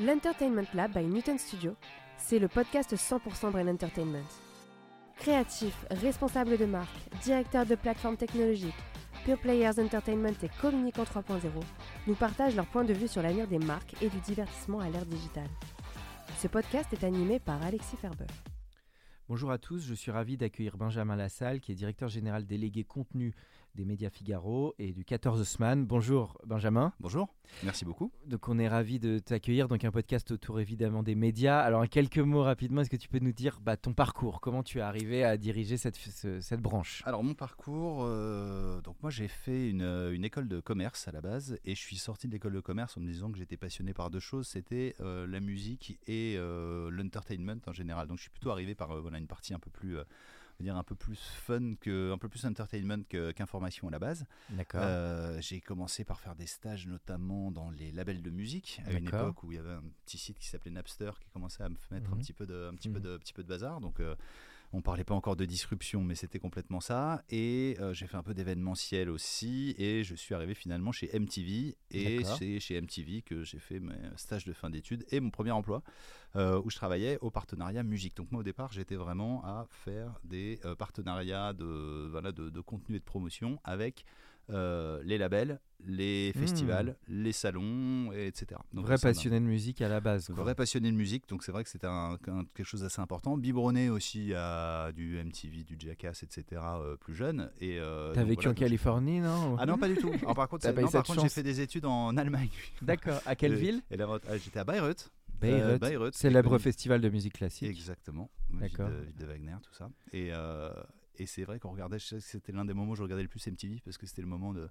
L'Entertainment Lab by Newton Studio, c'est le podcast 100% Brain Entertainment. Créatifs, responsables de marque, directeurs de plateformes technologiques, Pure Players Entertainment et Communicant 3.0 nous partagent leur point de vue sur l'avenir des marques et du divertissement à l'ère digitale. Ce podcast est animé par Alexis Ferber. Bonjour à tous, je suis ravi d'accueillir Benjamin Lassalle, qui est directeur général délégué contenu des médias Figaro et du 14 Semaine. Bonjour Benjamin. Bonjour, merci beaucoup. Donc on est ravi de t'accueillir, donc un podcast autour évidemment des médias. Alors en quelques mots rapidement, est-ce que tu peux nous dire bah, ton parcours? Comment tu es arrivé à diriger cette, ce- cette branche? Alors mon parcours, euh, donc moi j'ai fait une, euh, une école de commerce à la base et je suis sorti de l'école de commerce en me disant que j'étais passionné par deux choses, c'était euh, la musique et euh, l'entertainment en général. Donc je suis plutôt arrivé par voilà, une partie un peu plus... dire un peu plus fun que un peu plus entertainment qu'information à la base. D'accord. Euh, j'ai commencé par faire des stages notamment dans les labels de musique à une époque où il y avait un petit site qui s'appelait Napster qui commençait à me mettre un Mhm. petit peu de un petit peu Mhm. de un petit peu de bazar donc euh, on parlait pas encore de disruption mais c'était complètement ça. Et euh, j'ai fait un peu d'événementiel aussi. Et je suis arrivé finalement chez MTV et c'est chez MTV que j'ai fait mes stages de fin d'études et mon premier emploi euh, où je travaillais au partenariat musique. Donc moi au départ j'étais vraiment à faire des euh, partenariats de, voilà, de, de contenu et de promotion avec euh, les labels, les Hmm. festivals, les salons, et etc. Donc, Vrai passionné de musique à la base. quoi. Vrai passionné de musique, donc c'est vrai que c'était quelque chose d'assez important. Biberonné aussi à du MTV, du Jackass, etc. euh, plus jeune. Et euh, T'as vécu voilà, en donc Californie, non Ah non, pas du tout. Alors, par contre, contre, j'ai fait des études en Allemagne. D'accord. À quelle ville ah, J'étais à Bayreuth. Bayreuth. Euh, Bayreuth, Célèbre connu. festival de musique classique. Exactement. D'accord. Ville de, ville de Wagner, tout ça. Et, et c'est vrai qu'on regardait, je sais que c'était l'un des moments où je regardais le plus MTV parce que c'était le moment de,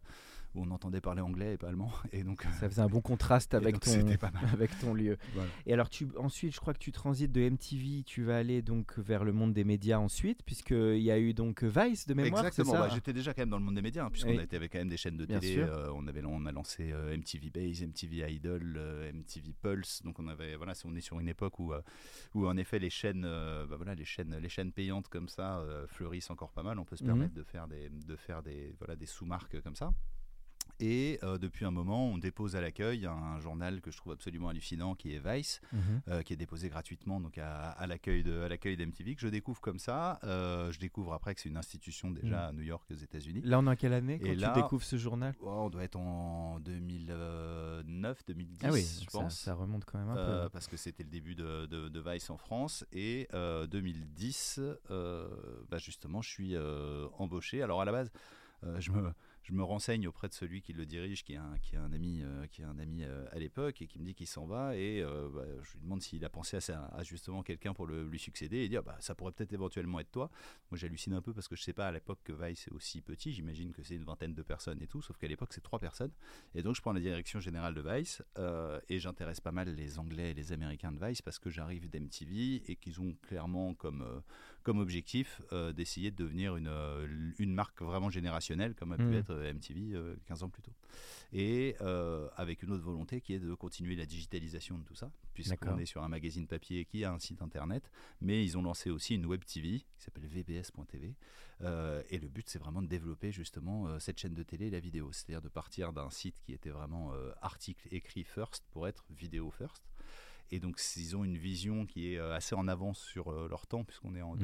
où on entendait parler anglais et pas allemand. Et donc, euh, Ça faisait un bon contraste avec ton, avec ton lieu. Voilà. Et alors, tu, ensuite, je crois que tu transites de MTV, tu vas aller donc vers le monde des médias ensuite, puisqu'il y a eu donc Vice de mémoire. Exactement. bah, J'étais déjà quand même dans le monde des médias, hein, puisqu'on Oui. a été avec quand même des chaînes de Bien télé. euh, on, avait, on a lancé euh, MTV Base, MTV Idol, euh, MTV Pulse. Donc on avait, voilà, on est sur une époque où, euh, où en effet les chaînes, euh, bah, voilà, les chaînes, les chaînes payantes comme ça euh, fleurissent encore pas mal. On peut se Mhm. permettre de faire des, de faire des, voilà, des sous-marques comme ça. Et euh, depuis un moment, on dépose à l'accueil un journal que je trouve absolument hallucinant, qui est Vice, Mhm. euh, qui est déposé gratuitement donc à, à l'accueil d'MTV que je découvre comme ça. Euh, je découvre après que c'est une institution déjà Mm. à New York aux États-Unis. Là, on est en quelle année quand Et tu là- découvres ce journal? Oh, on doit être en 2009, 2010, Ah oui, je ça, pense. ça remonte quand même un peu. parce que c'était le début de, de- de Vice en France et euh, 2010 euh, bah justement je suis embauché alors à la base je me je me renseigne auprès de celui qui le dirige, qui est un, ami, euh, qui est un ami euh, à l'époque, et qui me dit qu'il s'en va. Et euh, bah, je lui demande s'il a pensé à, justement quelqu'un pour le, lui succéder et dire bah, ça pourrait peut-être éventuellement être toi. Moi j'hallucine un peu parce que je sais pas à l'époque que Vice est aussi petit. J'imagine que c'est une vingtaine de personnes et tout, sauf qu'à l'époque c'est trois personnes. Et donc je prends la direction générale de Vice euh, et j'intéresse pas mal les Anglais et les Américains de Vice parce que j'arrive d'MTV et qu'ils ont clairement comme, euh, comme objectif euh, d'essayer de devenir une, euh, une marque vraiment générationnelle comme a pu Mhm. être euh, MTV euh, 15 ans plus tôt. Et avec une autre volonté qui est de continuer la digitalisation de tout ça, puisqu'on est sur un magazine papier qui a un site internet, mais ils ont lancé aussi une web TV qui s'appelle vbs.tv. Euh, et le but, c'est vraiment de développer justement euh, cette chaîne de télé et la vidéo. C'est-à-dire de partir d'un site qui était vraiment euh, article écrit first pour être vidéo first. Et donc, ils ont une vision qui est euh, assez en avance sur euh, leur temps, puisqu'on est en Mhm.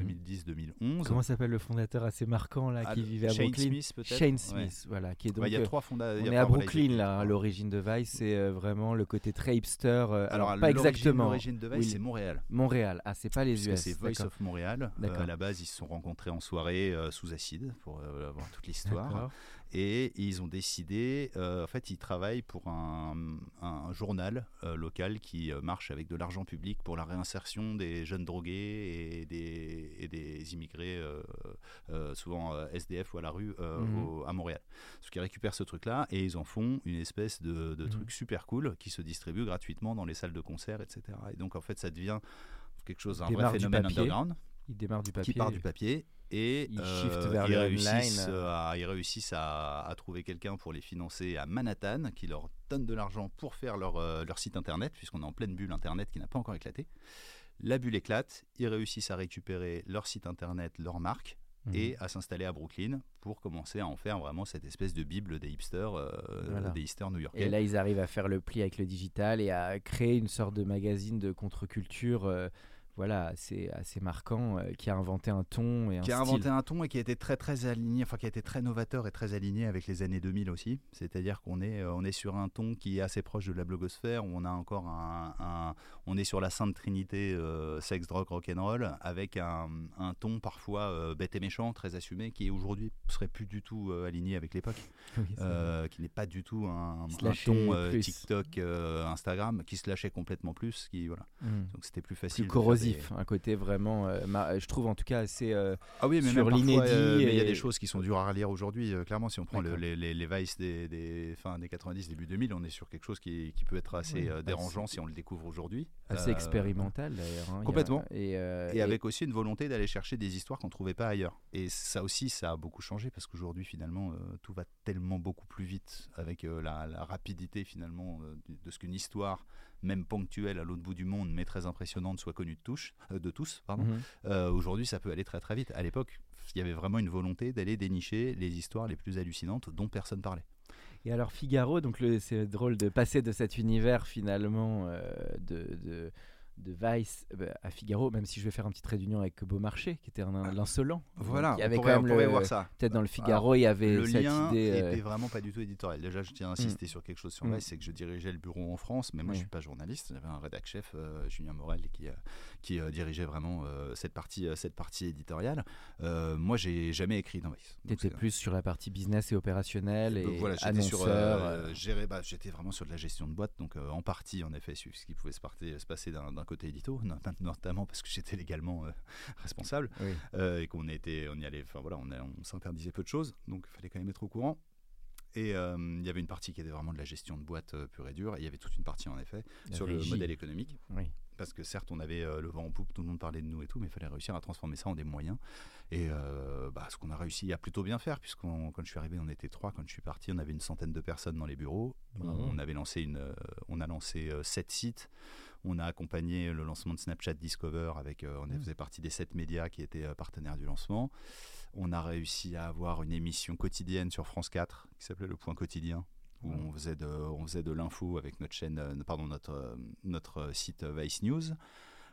2010-2011. Comment s'appelle le fondateur assez marquant là Ah, qui vivait à Shane Brooklyn Smith, peut-être Shane Ouais. Smith, voilà, qui est Bah, donc. il y a euh, trois fondateurs. on est à Brooklyn là, l'origine de Vice, c'est vraiment le côté très hipster. alors, pas exactement. L'origine de Vice, Oui, c'est Montréal. Montréal, ah c'est pas les Puisque US. c'est Voice of Montréal. Euh, à la base, ils se sont rencontrés en soirée euh, sous acide pour euh, voir toute l'histoire. Et ils ont décidé, euh, en fait, ils travaillent pour un, un journal euh, local qui euh, marche avec de l'argent public pour la réinsertion des jeunes drogués et des, et des immigrés, euh, souvent SDF ou à la rue, Mhm. au- à Montréal. Parce qu'ils récupèrent ce truc-là et ils en font une espèce de, de Mhm. truc super cool qui se distribue gratuitement dans les salles de concert, etc. Et donc, en fait, ça devient quelque chose, un vrai phénomène underground Il démarre du papier. qui part du papier et Ils euh, vers ils, réussissent, euh, à, ils réussissent à, à trouver quelqu'un pour les financer à Manhattan qui leur donne de l'argent pour faire leur, euh, leur site internet puisqu'on est en pleine bulle internet qui n'a pas encore éclaté. La bulle éclate, ils réussissent à récupérer leur site internet, leur marque Mhm. et à s'installer à Brooklyn pour commencer à en faire vraiment cette espèce de bible des hipsters, euh, Voilà. des hipsters Et new-yorkais. là, ils arrivent à faire le pli avec le digital et à créer une sorte de magazine de contre-culture, voilà, assez, assez marquant, euh, qui a inventé un ton et un qui a style. inventé un ton et qui a été très très aligné, enfin qui a été très novateur et très aligné avec les années 2000 aussi. C'est-à-dire qu'on est, euh, on est sur un ton qui est assez proche de la blogosphère, où on a encore un, un- on est sur la sainte trinité euh, sexe, drogue, rock'n'roll, avec un, un ton parfois euh, bête et méchant, très assumé, qui aujourd'hui serait plus du tout aligné avec l'époque, Oui, qui n'est pas du tout un, ton. TikTok, Instagram, qui se lâchait complètement plus, qui voilà. Mhm. Donc c'était plus facile. Des- un côté vraiment, euh, ma- je trouve en tout cas assez. euh, Ah oui, mais sur l'inédit euh, il y a des choses qui sont dures à relire aujourd'hui. euh, clairement, si on prend le- les, les, les Vice des, des fin des 90, début 2000, on est sur quelque chose qui, qui peut être assez Oui, assez- dérangeant si on le découvre aujourd'hui. assez expérimental d'ailleurs. hein. A- complètement. Et, Et avec aussi une volonté d'aller chercher des histoires qu'on trouvait pas ailleurs. Et ça aussi, ça a beaucoup changé parce qu'aujourd'hui, finalement, tout va tellement beaucoup plus vite avec la, la rapidité finalement de, de ce qu'une histoire, même ponctuelle à l'autre bout du monde, mais très impressionnante, soit connue de, touche, euh, de tous. Pardon. Mhm. Euh, Aujourd'hui, ça peut aller très très vite. À l'époque, il y avait vraiment une volonté d'aller dénicher les histoires les plus hallucinantes dont personne parlait. Et alors Figaro, donc c'est drôle de passer de cet univers finalement euh, de, de, de Vice euh, bah, à Figaro, même si je vais faire un petit trait d'union avec Beaumarchais, qui était un, un l'insolent. Donc, il avait quand même le- ça. Peut-être dans le Figaro, il y avait Le cette lien idée. euh, était vraiment pas du tout éditorial. Déjà, je tiens à insister sur quelque chose sur Mm. Vice, c'est que je dirigeais le bureau en France, mais moi Oui. je suis pas journaliste. J'avais un rédac chef, euh, Julien Morel, qui, euh, qui euh, dirigeait vraiment cette partie, cette partie éditoriale. Moi, j'ai jamais écrit dans Vice. T'étais plus sur la partie business et opérationnelle et voilà, j'étais sur, gérer- bah, j'étais vraiment sur de la gestion de boîte, donc en partie en effet sur ce qui pouvait se, parter- se passer d'un d'un côté édito, not- notamment parce que j'étais légalement euh, responsable oui. euh, et qu'on était, on y allait, enfin voilà, on, s'interdisait peu de choses, donc il fallait quand même être au courant. Et euh, il y avait une partie qui était vraiment de la gestion de boîte pure et dure, et il y avait toute une partie en effet La sur le modèle économique. Oui. Parce que certes, on avait le vent en poupe, tout le monde parlait de nous et tout, mais il fallait réussir à transformer ça en des moyens. Et bah, ce qu'on a réussi à plutôt bien faire, puisqu'on quand je suis arrivé, on était trois. Quand je suis parti, on avait une centaine de personnes dans les bureaux. Bravo. On avait lancé une, on a lancé sept sites. On a accompagné le lancement de Snapchat Discover avec, euh, on Mm. faisait partie des sept médias qui étaient euh, partenaires du lancement. On a réussi à avoir une émission quotidienne sur France 4 qui s'appelait Le Point Quotidien où Ouais. on faisait de, on faisait de l'info avec notre chaîne, euh, pardon, notre, notre site Vice News.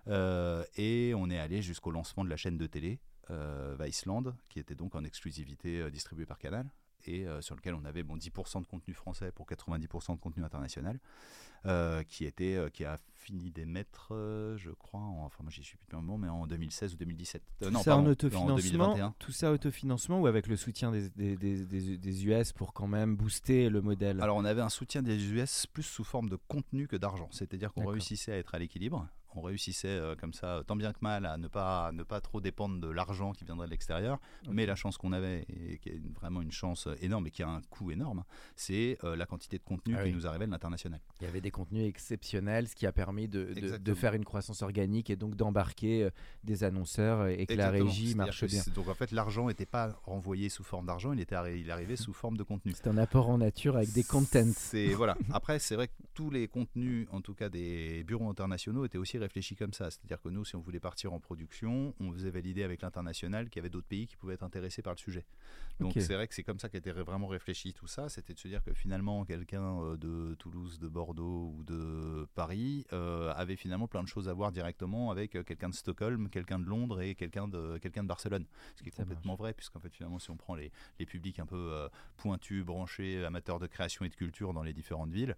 Euh, et on est allé jusqu'au lancement de la chaîne de télé euh, Viceland, qui était donc en exclusivité euh, distribuée par Canal et euh, sur lequel on avait bon, 10% de contenu français pour 90% de contenu international, euh, qui, était, euh, qui a fini d'émettre, je crois, en- enfin moi j'y suis plus depuis un moment, mais en 2016 ou 2017. Euh, Tout non, ça pardon, en autofinancement, 2021. tout ça autofinancement ou avec le soutien des, des, des- des- des US pour quand même booster le modèle? Alors on avait un soutien des US plus sous forme de contenu que d'argent, c'est-à-dire qu'on réussissait à être à l'équilibre, on réussissait euh, comme ça, tant bien que mal, à ne pas, à ne pas trop dépendre de l'argent qui viendrait de l'extérieur, mais la chance qu'on avait, et qui est vraiment une chance énorme et qui a un coût énorme, c'est euh, la quantité de contenu Ah qui nous arrivait de l'international. Il y avait des contenus exceptionnels, ce qui a permis de, de- faire une croissance organique et donc d'embarquer euh, des annonceurs et que la régie marche bien. Donc en fait, l'argent n'était pas renvoyé sous forme d'argent, il était il arrivait sous forme de contenu. C'est un apport en nature avec des contents. C'est voilà. Après, c'est vrai que tous les contenus, en tout cas des bureaux internationaux, étaient aussi réfléchis comme ça. C'est-à-dire que nous, si on voulait partir en production, on faisait valider avec l'international qu'il y avait d'autres pays qui pouvaient être intéressés par le sujet. Donc c'est vrai que c'est comme ça qu'était vraiment réfléchi tout ça. C'était de se dire que finalement, quelqu'un euh, de Toulouse, de Bordeaux ou de Paris euh, avait finalement plein de choses à voir directement avec euh, quelqu'un de Stockholm, quelqu'un de Londres et quelqu'un de quelqu'un de Barcelone. Ce qui est Ça complètement vrai, puisqu'en fait finalement, si on prend les, les publics un peu euh, pointus, branchés, amateurs de création et de culture dans les différentes villes,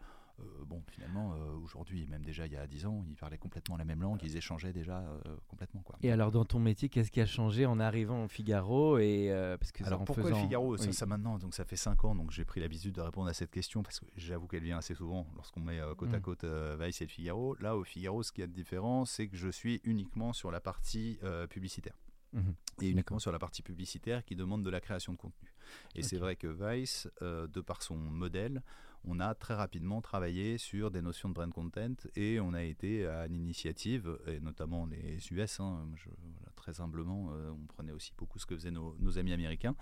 bon, finalement, euh, aujourd'hui, même déjà il y a 10 ans, ils parlaient complètement la même langue, ils échangeaient déjà euh, complètement. Quoi. Et alors, dans ton métier, qu'est-ce qui a changé en arrivant au Figaro et, parce que Alors, en pourquoi faisant... le Figaro? Ça, ça, maintenant, donc ça fait 5 ans, donc j'ai pris l'habitude de répondre à cette question parce que j'avoue qu'elle vient assez souvent lorsqu'on met côte à mm. côte Vice et le Figaro. Là, au Figaro, ce qui est différent, c'est que je suis uniquement sur la partie publicitaire. Mhm. Et uniquement sur la partie publicitaire qui demande de la création de contenu. Et c'est vrai que Vice, de par son modèle, on a très rapidement travaillé sur des notions de brand content et on a été à l'initiative, et notamment les US, hein, très humblement, euh, on prenait aussi beaucoup ce que faisaient nos, amis américains.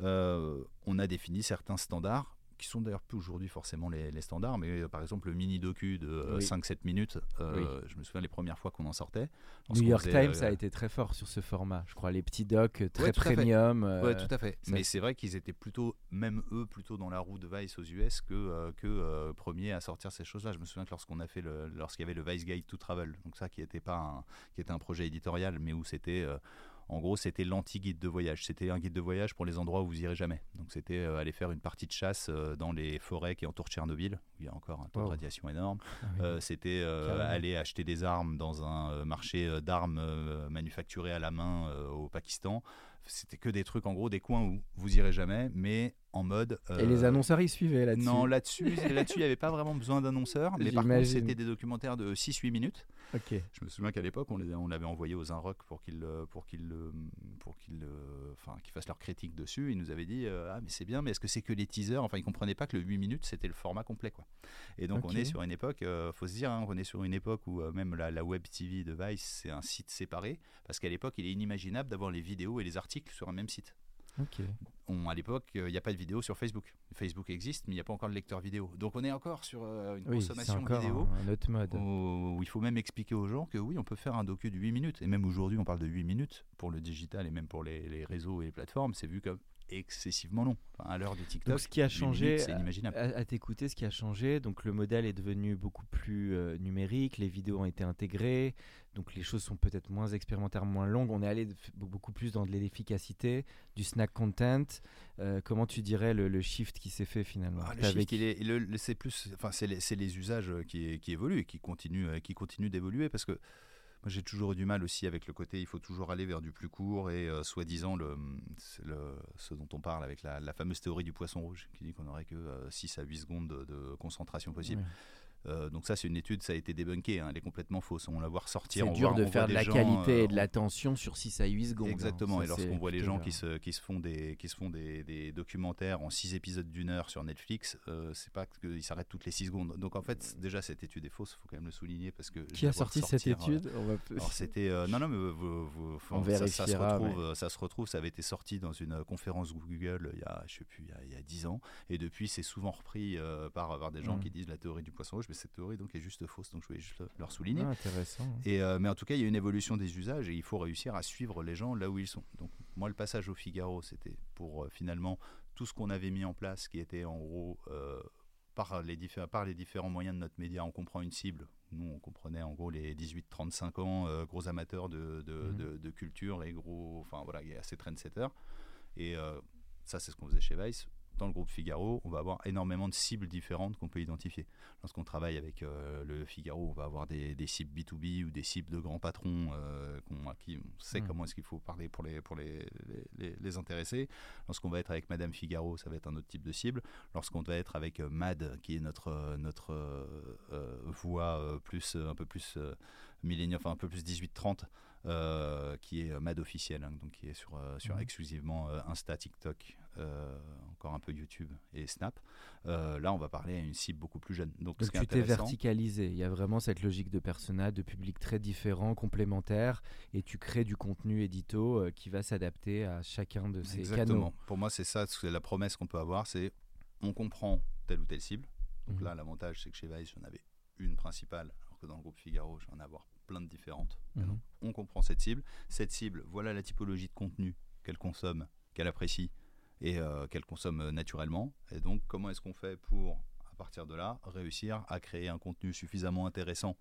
Euh, on a défini certains standards qui sont d'ailleurs plus aujourd'hui forcément les, standards, mais euh, par exemple le mini docu de 5-7 euh, minutes, euh, je me souviens les premières fois qu'on en sortait. New York Times a été très fort sur ce format, je crois, les petits docs très premium. Oui, tout à fait. Mais c'est vrai qu'ils étaient plutôt, même eux, plutôt dans la roue de Vice aux US que, que premiers à sortir ces choses-là. Je me souviens que lorsqu'on a fait lorsqu'il y avait le Vice Guide to Travel, donc ça qui était pas un, qui était un projet éditorial, mais où c'était en gros, c'était l'anti-guide de voyage. C'était un guide de voyage pour les endroits où vous irez jamais. Donc, c'était euh, aller faire une partie de chasse euh, dans les forêts qui entourent Tchernobyl, où il y a encore un taux de radiation énorme. Ah euh, c'était aller acheter des armes dans un marché d'armes manufacturées à la main au Pakistan. C'était que des trucs, en gros, des coins où vous irez jamais, mais en mode. Et les annonceurs, ils suivaient là-dessus Non, là-dessus, là-dessus, il n'y avait pas vraiment besoin d'annonceurs. Mais par contre, c'était des documentaires de 6-8 minutes. Ok. Je me souviens qu'à l'époque, on, on l'avait envoyé aux Inrock pour qu'ils pour qu'ils pour qu'ils enfin, qu'ils fassent leur critique dessus. Ils nous avaient dit euh, Ah, mais c'est bien, mais est-ce que c'est que les teasers? Enfin, ils ne comprenaient pas que le 8 minutes, c'était le format complet. Quoi. Et donc, on est sur une époque, il euh, faut se dire, hein, on est sur une époque où euh, même la, la, web TV de Vice, c'est un site séparé. Parce qu'à l'époque, il est inimaginable d'avoir les vidéos et les articles sur un même site. On, à l'époque, il n'y a pas de vidéo sur Facebook. Facebook existe, mais il n'y a pas encore de lecteur vidéo. Donc on est encore sur euh, une consommation vidéo. Un autre mode. Où, il faut même expliquer aux gens que oui, on peut faire un docu de 8 minutes. Et même aujourd'hui, on parle de 8 minutes pour le digital et même pour les, les réseaux et les plateformes. C'est vu comme excessivement long. à l'heure du TikTok, ce qui a changé, c'est inimaginable. À, t'écouter, ce qui a changé, donc le modèle est devenu beaucoup plus euh, numérique, les vidéos ont été intégrées, donc les choses sont peut-être moins expérimentaires, moins longues. On est allé beaucoup plus dans de l'efficacité, du snack content. Euh, comment tu dirais le, shift qui s'est fait finalement? Ah, Le c'est plus, enfin c'est les, les, usages qui, qui évoluent et qui continuent, euh, qui continuent d'évoluer parce que moi, j'ai toujours eu du mal aussi avec le côté, il faut toujours aller vers du plus court et euh, soi-disant le, le, ce dont on parle avec la, fameuse théorie du poisson rouge qui dit qu'on n'aurait que 6 à 8 secondes de, concentration possible. Euh, donc ça, c'est une étude, ça a été débunké, hein, elle est complètement fausse. On la voit ressortir. C'est dur de faire de la qualité et de euh, l'attention sur 6 à 8 secondes. Hein. Exactement, et lorsqu'on voit les gens qui se, qui se font, des, qui se font des, des documentaires en 6 épisodes d'une heure sur Netflix, euh, c'est pas qu'ils s'arrêtent toutes les 6 secondes. Donc en fait, déjà, cette étude est fausse, il faut quand même le souligner. Parce que qui a sorti cette étude? Alors c'était... non, non, mais vous, On ça, ça, se retrouve, ça se retrouve, ça avait été sorti dans une conférence Google il y a, je sais plus, il y a, 10 ans, et depuis, c'est souvent repris par, par, des gens mm. qui disent la théorie du poisson rouge, cette théorie donc est juste fausse, donc je voulais juste leur souligner. Ah, intéressant. Et, euh, mais en tout cas, il y a une évolution des usages et il faut réussir à suivre les gens là où ils sont. Donc moi, le passage au Figaro, c'était pour euh, finalement tout ce qu'on avait mis en place, qui était en gros euh, par, les par les différents moyens de notre média, on comprend une cible. Nous, on comprenait en gros les 18-35 ans, gros amateurs de, mhm. de, de, culture et gros, enfin voilà, il y a assez trendsetters. Et ça, c'est ce qu'on faisait chez Vice dans le groupe Figaro, on va avoir énormément de cibles différentes qu'on peut identifier. Lorsqu'on travaille avec euh, le Figaro, on va avoir des, cibles B2B ou des cibles de grands patrons euh, à qui on sait hmm. comment est-ce qu'il faut parler pour les, pour les, les, intéresser. Lorsqu'on va être avec Madame Figaro, ça va être un autre type de cible. Lorsqu'on va être avec euh, Mad, qui est notre, notre voix plus, un peu plus millénium, enfin un peu plus 18-30, qui est Mad officiel, hein, donc qui est sur, sur hmm. exclusivement Insta, TikTok, encore un peu YouTube et Snap. Euh, là, on va parler à une cible beaucoup plus jeune. Donc, tu t'es verticalisé. Il y a vraiment cette logique de persona, de public très différents, complémentaires, et tu crées du contenu édito euh, qui va s'adapter à chacun de ces Exactement. Pour moi, c'est ça, c'est la promesse qu'on peut avoir, c'est on comprend telle ou telle cible. Donc mhm. là, l'avantage, c'est que chez Vice, j'en avais une principale, alors que dans le groupe Figaro, j'en ai avoir plein de différentes. Mhm. On comprend cette cible. Cette cible, voilà la typologie de contenu qu'elle consomme, qu'elle apprécie, et euh, qu'elle consomme naturellement. Et donc, comment est-ce qu'on fait pour, à partir de là, réussir à créer un contenu suffisamment intéressant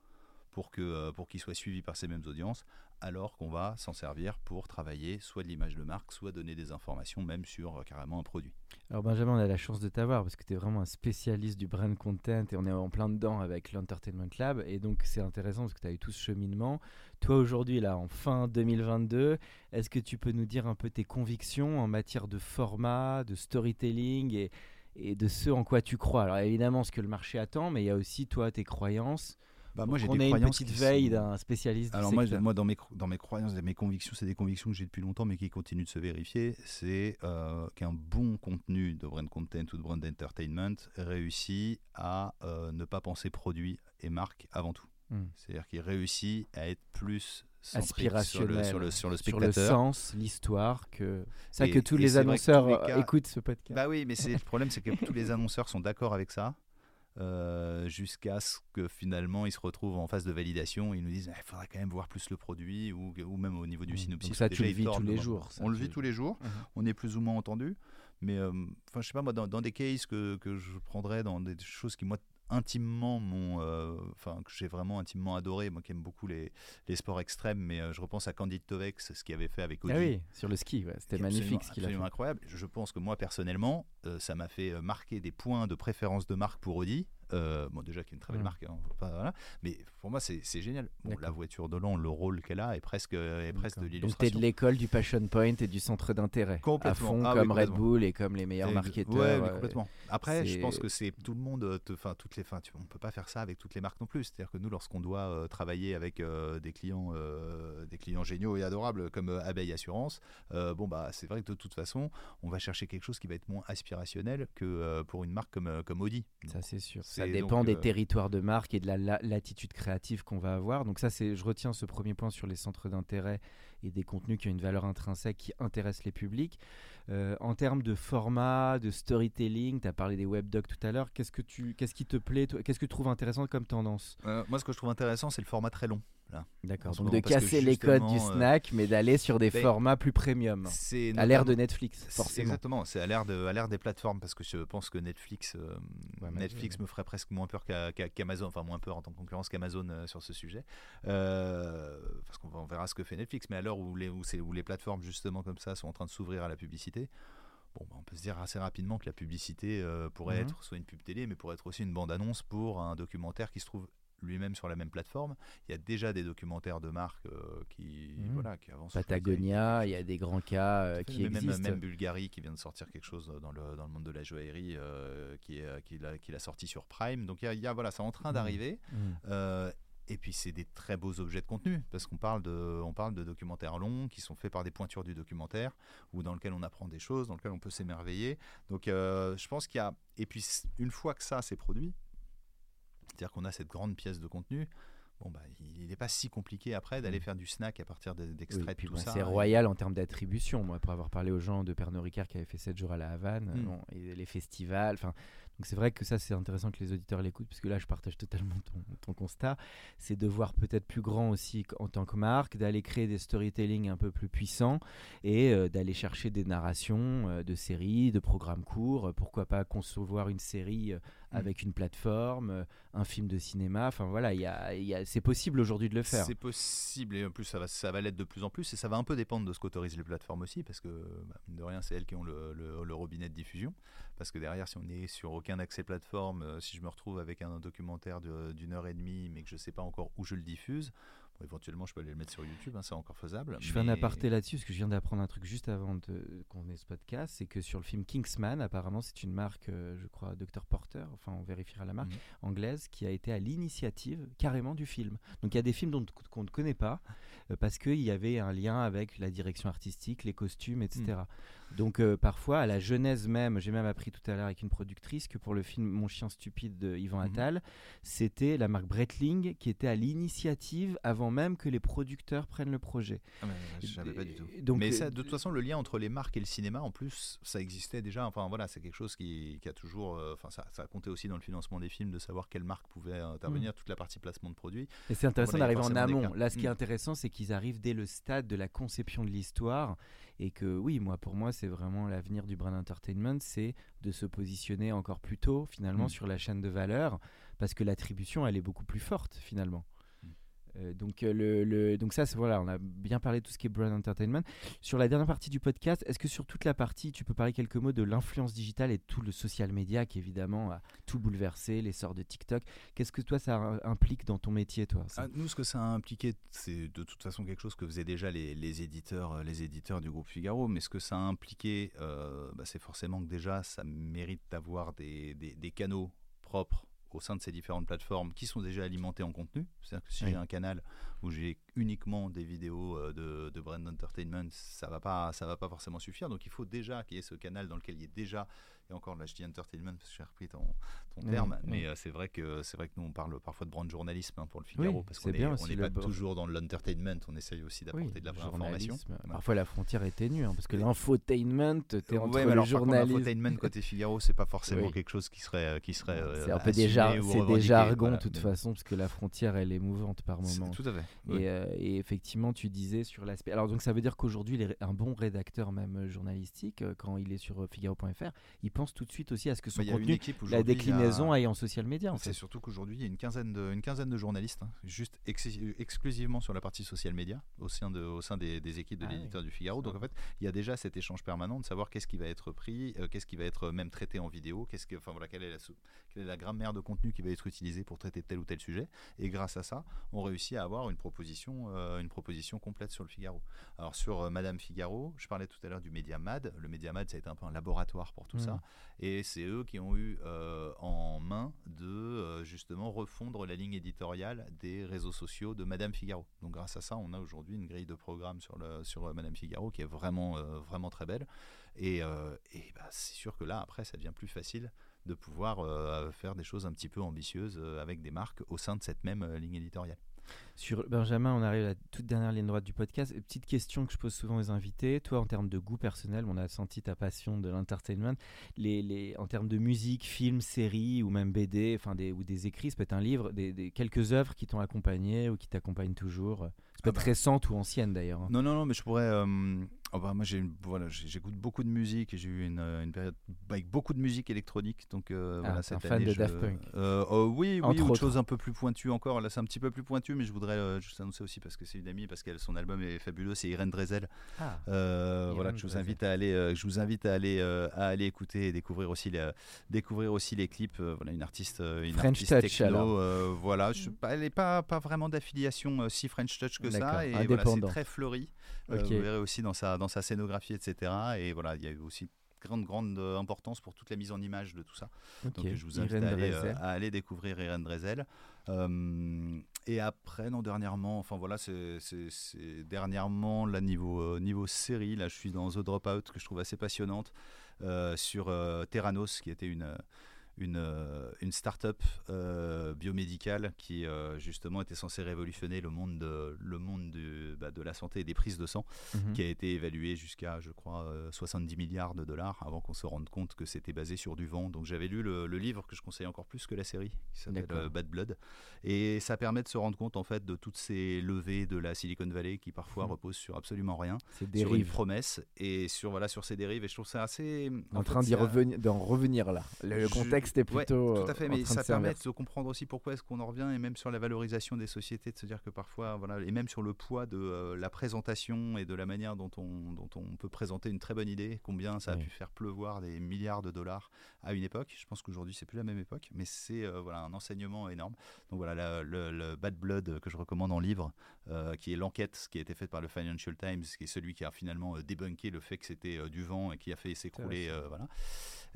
pour que pour qu'il soit suivi par ces mêmes audiences, alors qu'on va s'en servir pour travailler soit de l'image de marque, soit donner des informations même sur carrément un produit. Alors Benjamin, on a la chance de t'avoir parce que tu es vraiment un spécialiste du brand content et on est en plein dedans avec l'Entertainment Lab et donc c'est intéressant parce que tu as eu tout ce cheminement. Toi aujourd'hui là en fin 2022, est-ce que tu peux nous dire un peu tes convictions en matière de format, de storytelling et de ce en quoi tu crois? Alors évidemment ce que le marché attend, mais il y a aussi toi tes croyances bah, moi, j'ai on des a une petite veille d'un spécialiste. Alors moi, moi, dans mes dans mes croyances, mes convictions, c'est des convictions que j'ai depuis longtemps, mais qui continuent de se vérifier. C'est euh, qu'un bon contenu de brand content ou de brand entertainment réussit à euh, ne pas penser produit et marque avant tout. Hmm. C'est-à-dire qu'il réussit à être plus aspirationnel sur le, sur le, sur le sens, l'histoire, que ça que tous les annonceurs écoutent ce podcast. Bah oui, mais le problème, c'est que tous les annonceurs sont d'accord avec ça. Euh, jusqu'à ce que finalement ils se retrouvent en phase de validation et ils nous disent il faudrait quand même voir plus le produit ou, ou même au niveau du mmh. synopsis. ça, tu le vis tous les jours. on le vit tous les jours, on est plus ou moins entendu. Mais euh, enfin, je sais pas, moi, dans, des cases que, que, je prendrais, dans des choses qui, moi, intimement mon euh, enfin que j'ai vraiment intimement adoré moi qui aime beaucoup les, les sports extrêmes mais je repense à Candide Tovex ce qu'il avait fait avec Audi. ah oui sur le ski c'était magnifique ce qu'il a fait. incroyable. Je pense que moi personnellement ça m'a fait marquer des points de préférence de marque pour Audi euh, bon, déjà, qui est une très belle mm. marque, hein, voilà. mais pour moi, c'est génial. Bon, la voiture de l'an, le rôle qu'elle a est presque, est presque de l'illustration. Donc, tu es de l'école du Passion Point et du centre d'intérêt. À fond, ah comme Red Bull et comme les meilleurs marketeurs. Ouais, euh, complètement. Après, je pense que c'est tout le monde, enfin, toutes les fins, on peut pas faire ça avec toutes les marques non plus. C'est-à-dire que nous, lorsqu'on doit euh, travailler avec des clients, des clients géniaux et adorables comme Abeille Assurance, bon, bah, c'est vrai que de toute façon, on va chercher quelque chose qui va être moins aspirationnel que pour une marque comme, comme Audi. Ça, c'est sûr. Ça dépend des euh, territoires de marque et de la latitude créative qu'on va avoir. Donc ça, c'est, je retiens ce premier point sur les centres d'intérêt et des contenus qui ont une valeur intrinsèque qui intéresse les publics. Euh, en termes de format, de storytelling, tu as parlé des webdocs tout à l'heure. Qu'est-ce, que tu, qu'est-ce qui te plaît Qu'est-ce que tu trouves intéressant comme tendance? Euh, Moi, ce que je trouve intéressant, c'est le format très long. D'accord, donc de casser les codes du euh, snack, mais d'aller sur des ben, formats plus premium. C'est à l'ère de Netflix, forcément. Exactement, c'est à l'ère de, à des plateformes, parce que je pense que Netflix, euh, Netflix me ferait presque moins peur qu'Amazon, enfin moins peur en tant que concurrence qu'Amazon euh, sur ce sujet, parce qu'on verra ce que fait Netflix, mais à l'heure où les, où, où les plateformes justement comme ça sont en train de s'ouvrir à la publicité, Bon, bah, on peut se dire assez rapidement que la publicité pourrait mhm. être soit une pub télé, mais pourrait être aussi une bande-annonce pour un documentaire qui se trouve lui-même sur la même plateforme. Il y a déjà des documentaires de marques euh, qui, mmh. voilà, qui avancent. Patagonia, il y a des grands cas euh, qui existent. Même, Bulgarie qui vient de sortir quelque chose dans le, dans le monde de la joaillerie euh, qui, est, qui, l'a, qui l'a sorti sur Prime. Donc il y a, voilà, c'est en train mmh. d'arriver. Mmh. et puis c'est des très beaux objets de contenu parce qu'on parle de, on parle de documentaires longs qui sont faits par des pointures du documentaire ou dans lequel on apprend des choses, dans lequel on peut s'émerveiller. Donc je pense qu'il y a et puis une fois que ça c'est produit, c'est-à-dire qu'on a cette grande pièce de contenu. Bon, bah, il n'est pas si compliqué après d'aller mm. faire du snack à partir d'extraits de tout ça. C'est royal en termes d'attribution. Moi, pour avoir parlé aux gens de Pernod Ricard qui avaient fait 7 jours à la Havane, mm. et les festivals, enfin, donc c'est vrai que ça, c'est intéressant que les auditeurs l'écoutent, parce que là, je partage totalement ton, constat. C'est de voir peut-être plus grand aussi en tant que marque, d'aller créer des storytelling un peu plus puissants et euh, d'aller chercher des narrations euh, de séries, de programmes courts. pourquoi pas concevoir une série euh, mm. avec une plateforme, un film de cinéma. Enfin voilà, y a, y a, c'est possible aujourd'hui de le faire. C'est possible et en plus ça va, ça va l'être de plus en plus et ça va un peu dépendre de ce qu'autorisent les plateformes aussi, parce que bah, de rien, c'est elles qui ont le, le robinet de diffusion. Parce que derrière, si on est sur aucun accès plateforme, euh, si je me retrouve avec un documentaire d'une heure et demie, mais que je ne sais pas encore où je le diffuse, éventuellement, je peux aller le mettre sur YouTube, hein, c'est encore faisable. Je fais un aparté là-dessus, parce que je viens d'apprendre un truc juste avant qu'on ait ce podcast, c'est que sur le film Kingsman, apparemment, c'est une marque, euh, je crois, Dr. Porter, enfin, on vérifiera la marque, mhm. anglaise, qui a été à l'initiative carrément du film. Donc il y a des films qu'on ne connaît pas, euh, parce qu'il y avait un lien avec la direction artistique, les costumes, etc. Donc euh, parfois, à la genèse même, j'ai même appris tout à l'heure avec une productrice que pour le film Mon chien stupide de Yvan mhm. Attal, c'était la marque Breitling qui était à l'initiative avant même que les producteurs prennent le projet. Ah, je savais pas du tout. Donc, mais ça, de toute façon, le lien entre les marques et le cinéma, en plus, ça existait déjà. Enfin voilà, c'est quelque chose qui, a toujours, euh, enfin ça, ça, a compté aussi dans le financement des films de savoir quelle marque pouvait intervenir, mm. toute la partie placement de produits. Et c'est intéressant d'arriver en amont. Là, ce qui est mm. intéressant, c'est qu'ils arrivent dès le stade de la conception de l'histoire et que oui, moi pour moi c'est vraiment l'avenir du brand entertainment, c'est de se positionner encore plus tôt finalement mm. sur la chaîne de valeur parce que l'attribution elle est beaucoup plus forte finalement. Euh, donc, euh, le, donc ça, voilà, on a bien parlé de tout ce qui est brand entertainment. Sur la dernière partie du podcast, est-ce que sur toute la partie, tu peux parler quelques mots de l'influence digitale et tout le social media qui évidemment a tout bouleversé, l'essor de TikTok? Qu'est-ce que toi ça implique dans ton métier, toi ah, Nous, ce que ça a impliqué, c'est de toute façon quelque chose que faisaient déjà les, éditeurs, euh, les éditeurs du groupe Figaro. Mais ce que ça a impliqué, bah, c'est forcément que déjà, ça mérite d'avoir des, des canaux propres au sein de ces différentes plateformes qui sont déjà alimentées en contenu. C'est-à-dire que si j'ai un canal où j'ai uniquement des vidéos euh, de, de brand entertainment, ça va pas, ça va pas forcément suffire. Donc il faut déjà qu'il y ait ce canal dans lequel il y ait déjà et encore là je dis entertainment parce que j'ai repris ton, ton terme, mais euh, c'est vrai que c'est vrai que nous on parle parfois de brand journalisme hein, pour le Figaro parce qu'on n'est pas toujours dans l'entertainment, on essaye aussi d'apporter de la vraie information. Parfois la frontière est ténue hein, parce que l'infotainment, es entre le journalisme. L'infotainment côté Figaro, c'est pas forcément quelque chose qui serait qui serait. c'est un peu déjà c'est des jargons de toute façon parce que la frontière elle est mouvante par moment. Tout à fait. Et, euh, effectivement tu disais sur l'aspect. Alors donc ça veut dire qu'aujourd'hui un bon rédacteur même journalistique euh, quand il est sur Figaro.fr, il pense tout de suite aussi à ce que son bah, contenu, la déclinaison aille en social media. C'est surtout qu'aujourd'hui, il y a une quinzaine de, une quinzaine de journalistes, hein, juste exclusivement sur la partie social media, au sein, de, au sein des, équipes de ah l'éditeur du Figaro. Donc en fait, il y a déjà cet échange permanent de savoir qu'est-ce qui va être pris, euh, qu'est-ce qui va être même traité en vidéo, qu'est-ce que, enfin voilà, quelle est, la, quelle est la grammaire de contenu qui va être utilisée pour traiter tel ou tel sujet. Et grâce à ça, on réussit à avoir une proposition, euh, une proposition complète sur le Figaro. Alors sur euh, Madame Figaro, je parlais tout à l'heure du Média Mad. Le Média Mad, ça a été un peu un laboratoire pour tout mmh. ça. Et c'est eux qui ont eu euh, en main de euh, justement refondre la ligne éditoriale des réseaux sociaux de Madame Figaro. Donc grâce à ça, on a aujourd'hui une grille de programme sur, euh, Madame Figaro qui est vraiment, très belle. Et, et bah, c'est sûr que là, après, ça devient plus facile de pouvoir faire des choses un petit peu ambitieuses avec des marques au sein de cette même ligne éditoriale. Sur Benjamin, on arrive à la toute dernière ligne droite du podcast. Petite question que je pose souvent aux invités. Toi, en termes de goût personnel, on a senti ta passion de l'entertainment. Les, les, en termes de musique, film, série ou même BD, enfin des, ou des écrits, ça peut être un livre, des, quelques œuvres qui t'ont accompagné ou qui t'accompagnent toujours. Ça peut ah bah. récente ou ancienne d'ailleurs. Hein. Non, non, non, mais je pourrais. Euh, Oh bah moi j'ai voilà, j'écoute beaucoup de musique et j'ai eu une, une, période avec beaucoup de musique électronique donc euh, ah, voilà un fan de Daft Punk. Euh, oh, oui oui autre chose un peu plus pointue encore là c'est un petit peu plus pointu mais je voudrais euh, juste annoncer aussi parce que c'est une amie parce que son album est fabuleux c'est Irène Drezel ah, voilà que je vous invite à aller je vous invite à aller à aller écouter et découvrir aussi les découvrir aussi les clips voilà une artiste une French artiste Touch techno voilà je, pas, elle n'est pas pas vraiment d'affiliation si French Touch que ça et voilà, c'est très fleuri vous verrez aussi dans sa dans sa scénographie, etc. Et voilà, il y a eu aussi grande grande importance pour toute la mise en image de tout ça. Donc je vous invite euh, à aller, découvrir Irène Drezel. Euh, et après, non, dernièrement, enfin voilà, c'est dernièrement, là, niveau, euh, niveau série, là, je suis dans The Dropout, que je trouve assez passionnante, sur Terranos, qui était une une, euh, une start-up euh, biomédicale qui euh, justement était censée révolutionner le monde de, le monde de, bah, de la santé et des prises de sang, mhm. qui a été évalué jusqu'à, je crois, 70 milliards de dollars avant qu'on se rende compte que c'était basé sur du vent. Donc j'avais lu le, livre que je conseille encore plus que la série, qui s'appelle Bad Blood. Et ça permet de se rendre compte en fait de toutes ces levées de la Silicon Valley qui parfois mhm. reposent sur absolument rien, sur une promesse et sur, voilà, sur ces dérives. Et je trouve ça assez... En, train d'y revenir, d'en revenir là. Le, contexte c'était plutôt. tout à fait, mais ça permet de comprendre aussi pourquoi est-ce qu'on en revient et même sur la valorisation des sociétés, de se dire que parfois, voilà, et même sur le poids de euh, la présentation et de la manière dont on, dont on peut présenter une très bonne idée, combien ça a pu faire pleuvoir des milliards de dollars à une époque. Je pense qu'aujourd'hui, c'est plus la même époque, mais c'est euh, voilà, un enseignement énorme. Donc voilà, le, Bad Blood que je recommande en livre, euh, qui est l'enquête qui a été faite par le Financial Times, qui est celui qui a finalement débunké le fait que c'était du vent et qui a fait s'écrouler. voilà.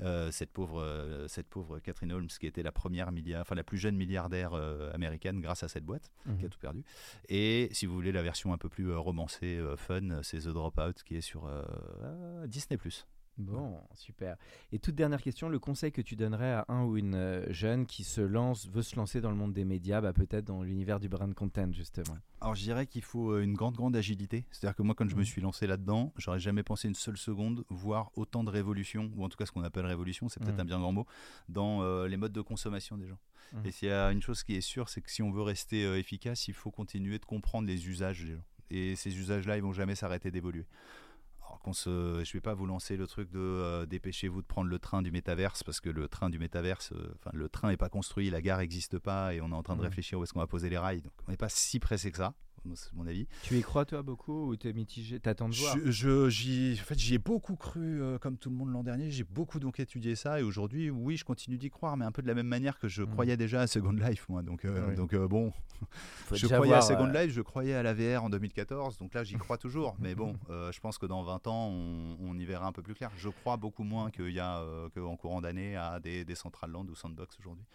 Euh, cette, pauvre, euh, cette pauvre Catherine Holmes qui était la première milliard, enfin la plus jeune milliardaire euh, américaine grâce à cette boîte qui a mhm. tout perdu. Et si vous voulez la version un peu plus romancée, fun, c'est The Dropout qui est sur Disney+. Bon, super. Et toute dernière question, le conseil que tu donnerais à un ou une euh, jeune qui se lance, veut se lancer dans le monde des médias, bah, peut-être dans l'univers du brand content justement Alors je dirais qu'il faut euh, une grande, grande agilité. C'est-à-dire que moi, quand je me suis lancé là-dedans, j'aurais jamais pensé une seule seconde voir autant de révolution, ou en tout cas ce qu'on appelle révolution, c'est peut-être mmh. un bien grand mot, dans euh, les modes de consommation des gens. Mmh. Et s'il y a une chose qui est sûre, c'est que si on veut rester efficace, il faut continuer de comprendre les usages des gens. Et ces usages-là, ils vont jamais s'arrêter d'évoluer qu'on se, je vais pas vous lancer le truc de euh, dépêchez-vous de prendre le train du métaverse parce que le train du métaverse, euh, le train n'est pas construit, la gare n'existe pas et on est en train de réfléchir où est-ce qu'on va poser les rails. Donc on n'est pas si pressé que ça c'est mon avis. Tu y crois toi beaucoup ou tu es mitigé T'attends de voir? Je, j'y, En fait, j'y ai beaucoup cru, euh, comme tout le monde l'an dernier. J'ai beaucoup donc étudié ça et aujourd'hui, oui, je continue d'y croire, mais un peu de la même manière que je mmh. croyais déjà à Second Life, moi. Donc, euh, donc euh, bon, je croyais à Second Life, je croyais à la VR en 2014, donc là, j'y crois toujours. mais bon, je pense que dans 20 ans, on, y verra un peu plus clair. Je crois beaucoup moins qu'il y a qu'en courant d'année à des, des Central Land ou Sandbox aujourd'hui.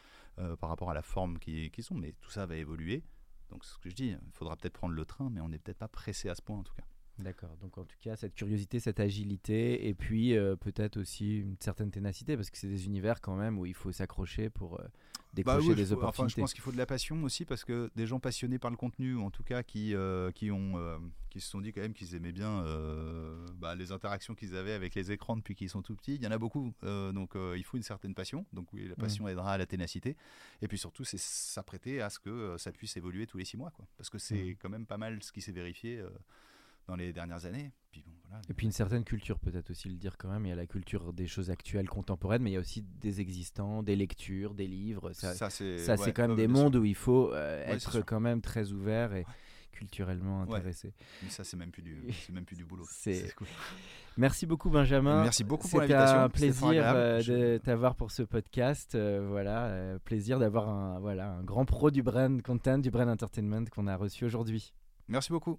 par rapport à la forme qui, qui sont, mais tout ça va évoluer. Donc ce que je dis, il faudra peut-être prendre le train, mais on n'est peut-être pas pressé à ce point en tout cas. D'accord, donc en tout cas cette curiosité, cette agilité, et puis euh, peut-être aussi une certaine ténacité, parce que c'est des univers quand même où il faut s'accrocher pour euh, bah décrocher des opportunités. je pense qu'il faut de la passion aussi, parce que des gens passionnés par le contenu, ou en tout cas qui, euh, qui, ont, qui se sont dit quand même qu'ils aimaient bien bah, les interactions qu'ils avaient avec les écrans depuis qu'ils sont tout petits, il y en a beaucoup, donc il faut une certaine passion, donc oui, la mmh. passion aidera à la ténacité, et puis surtout c'est s'apprêter à ce que ça puisse évoluer tous les six mois, quoi, parce que c'est mmh. quand même pas mal ce qui s'est vérifié dans les dernières années. Et puis une certaine culture, peut-être aussi le dire quand même. Il y a la culture des choses actuelles, contemporaines, mais il y a aussi des existants, des lectures, des livres. Ça, ça c'est quand même des mondes où il faut euh, être quand même très ouvert et culturellement intéressé. Mais ça, c'est même plus du, même plus du boulot. C'est cool. Merci beaucoup Benjamin. Merci beaucoup pour l'invitation. un plaisir euh, de t'avoir pour ce podcast. Euh, voilà, plaisir d'avoir un voilà un grand pro du brand content, du brand entertainment qu'on a reçu aujourd'hui. Merci beaucoup.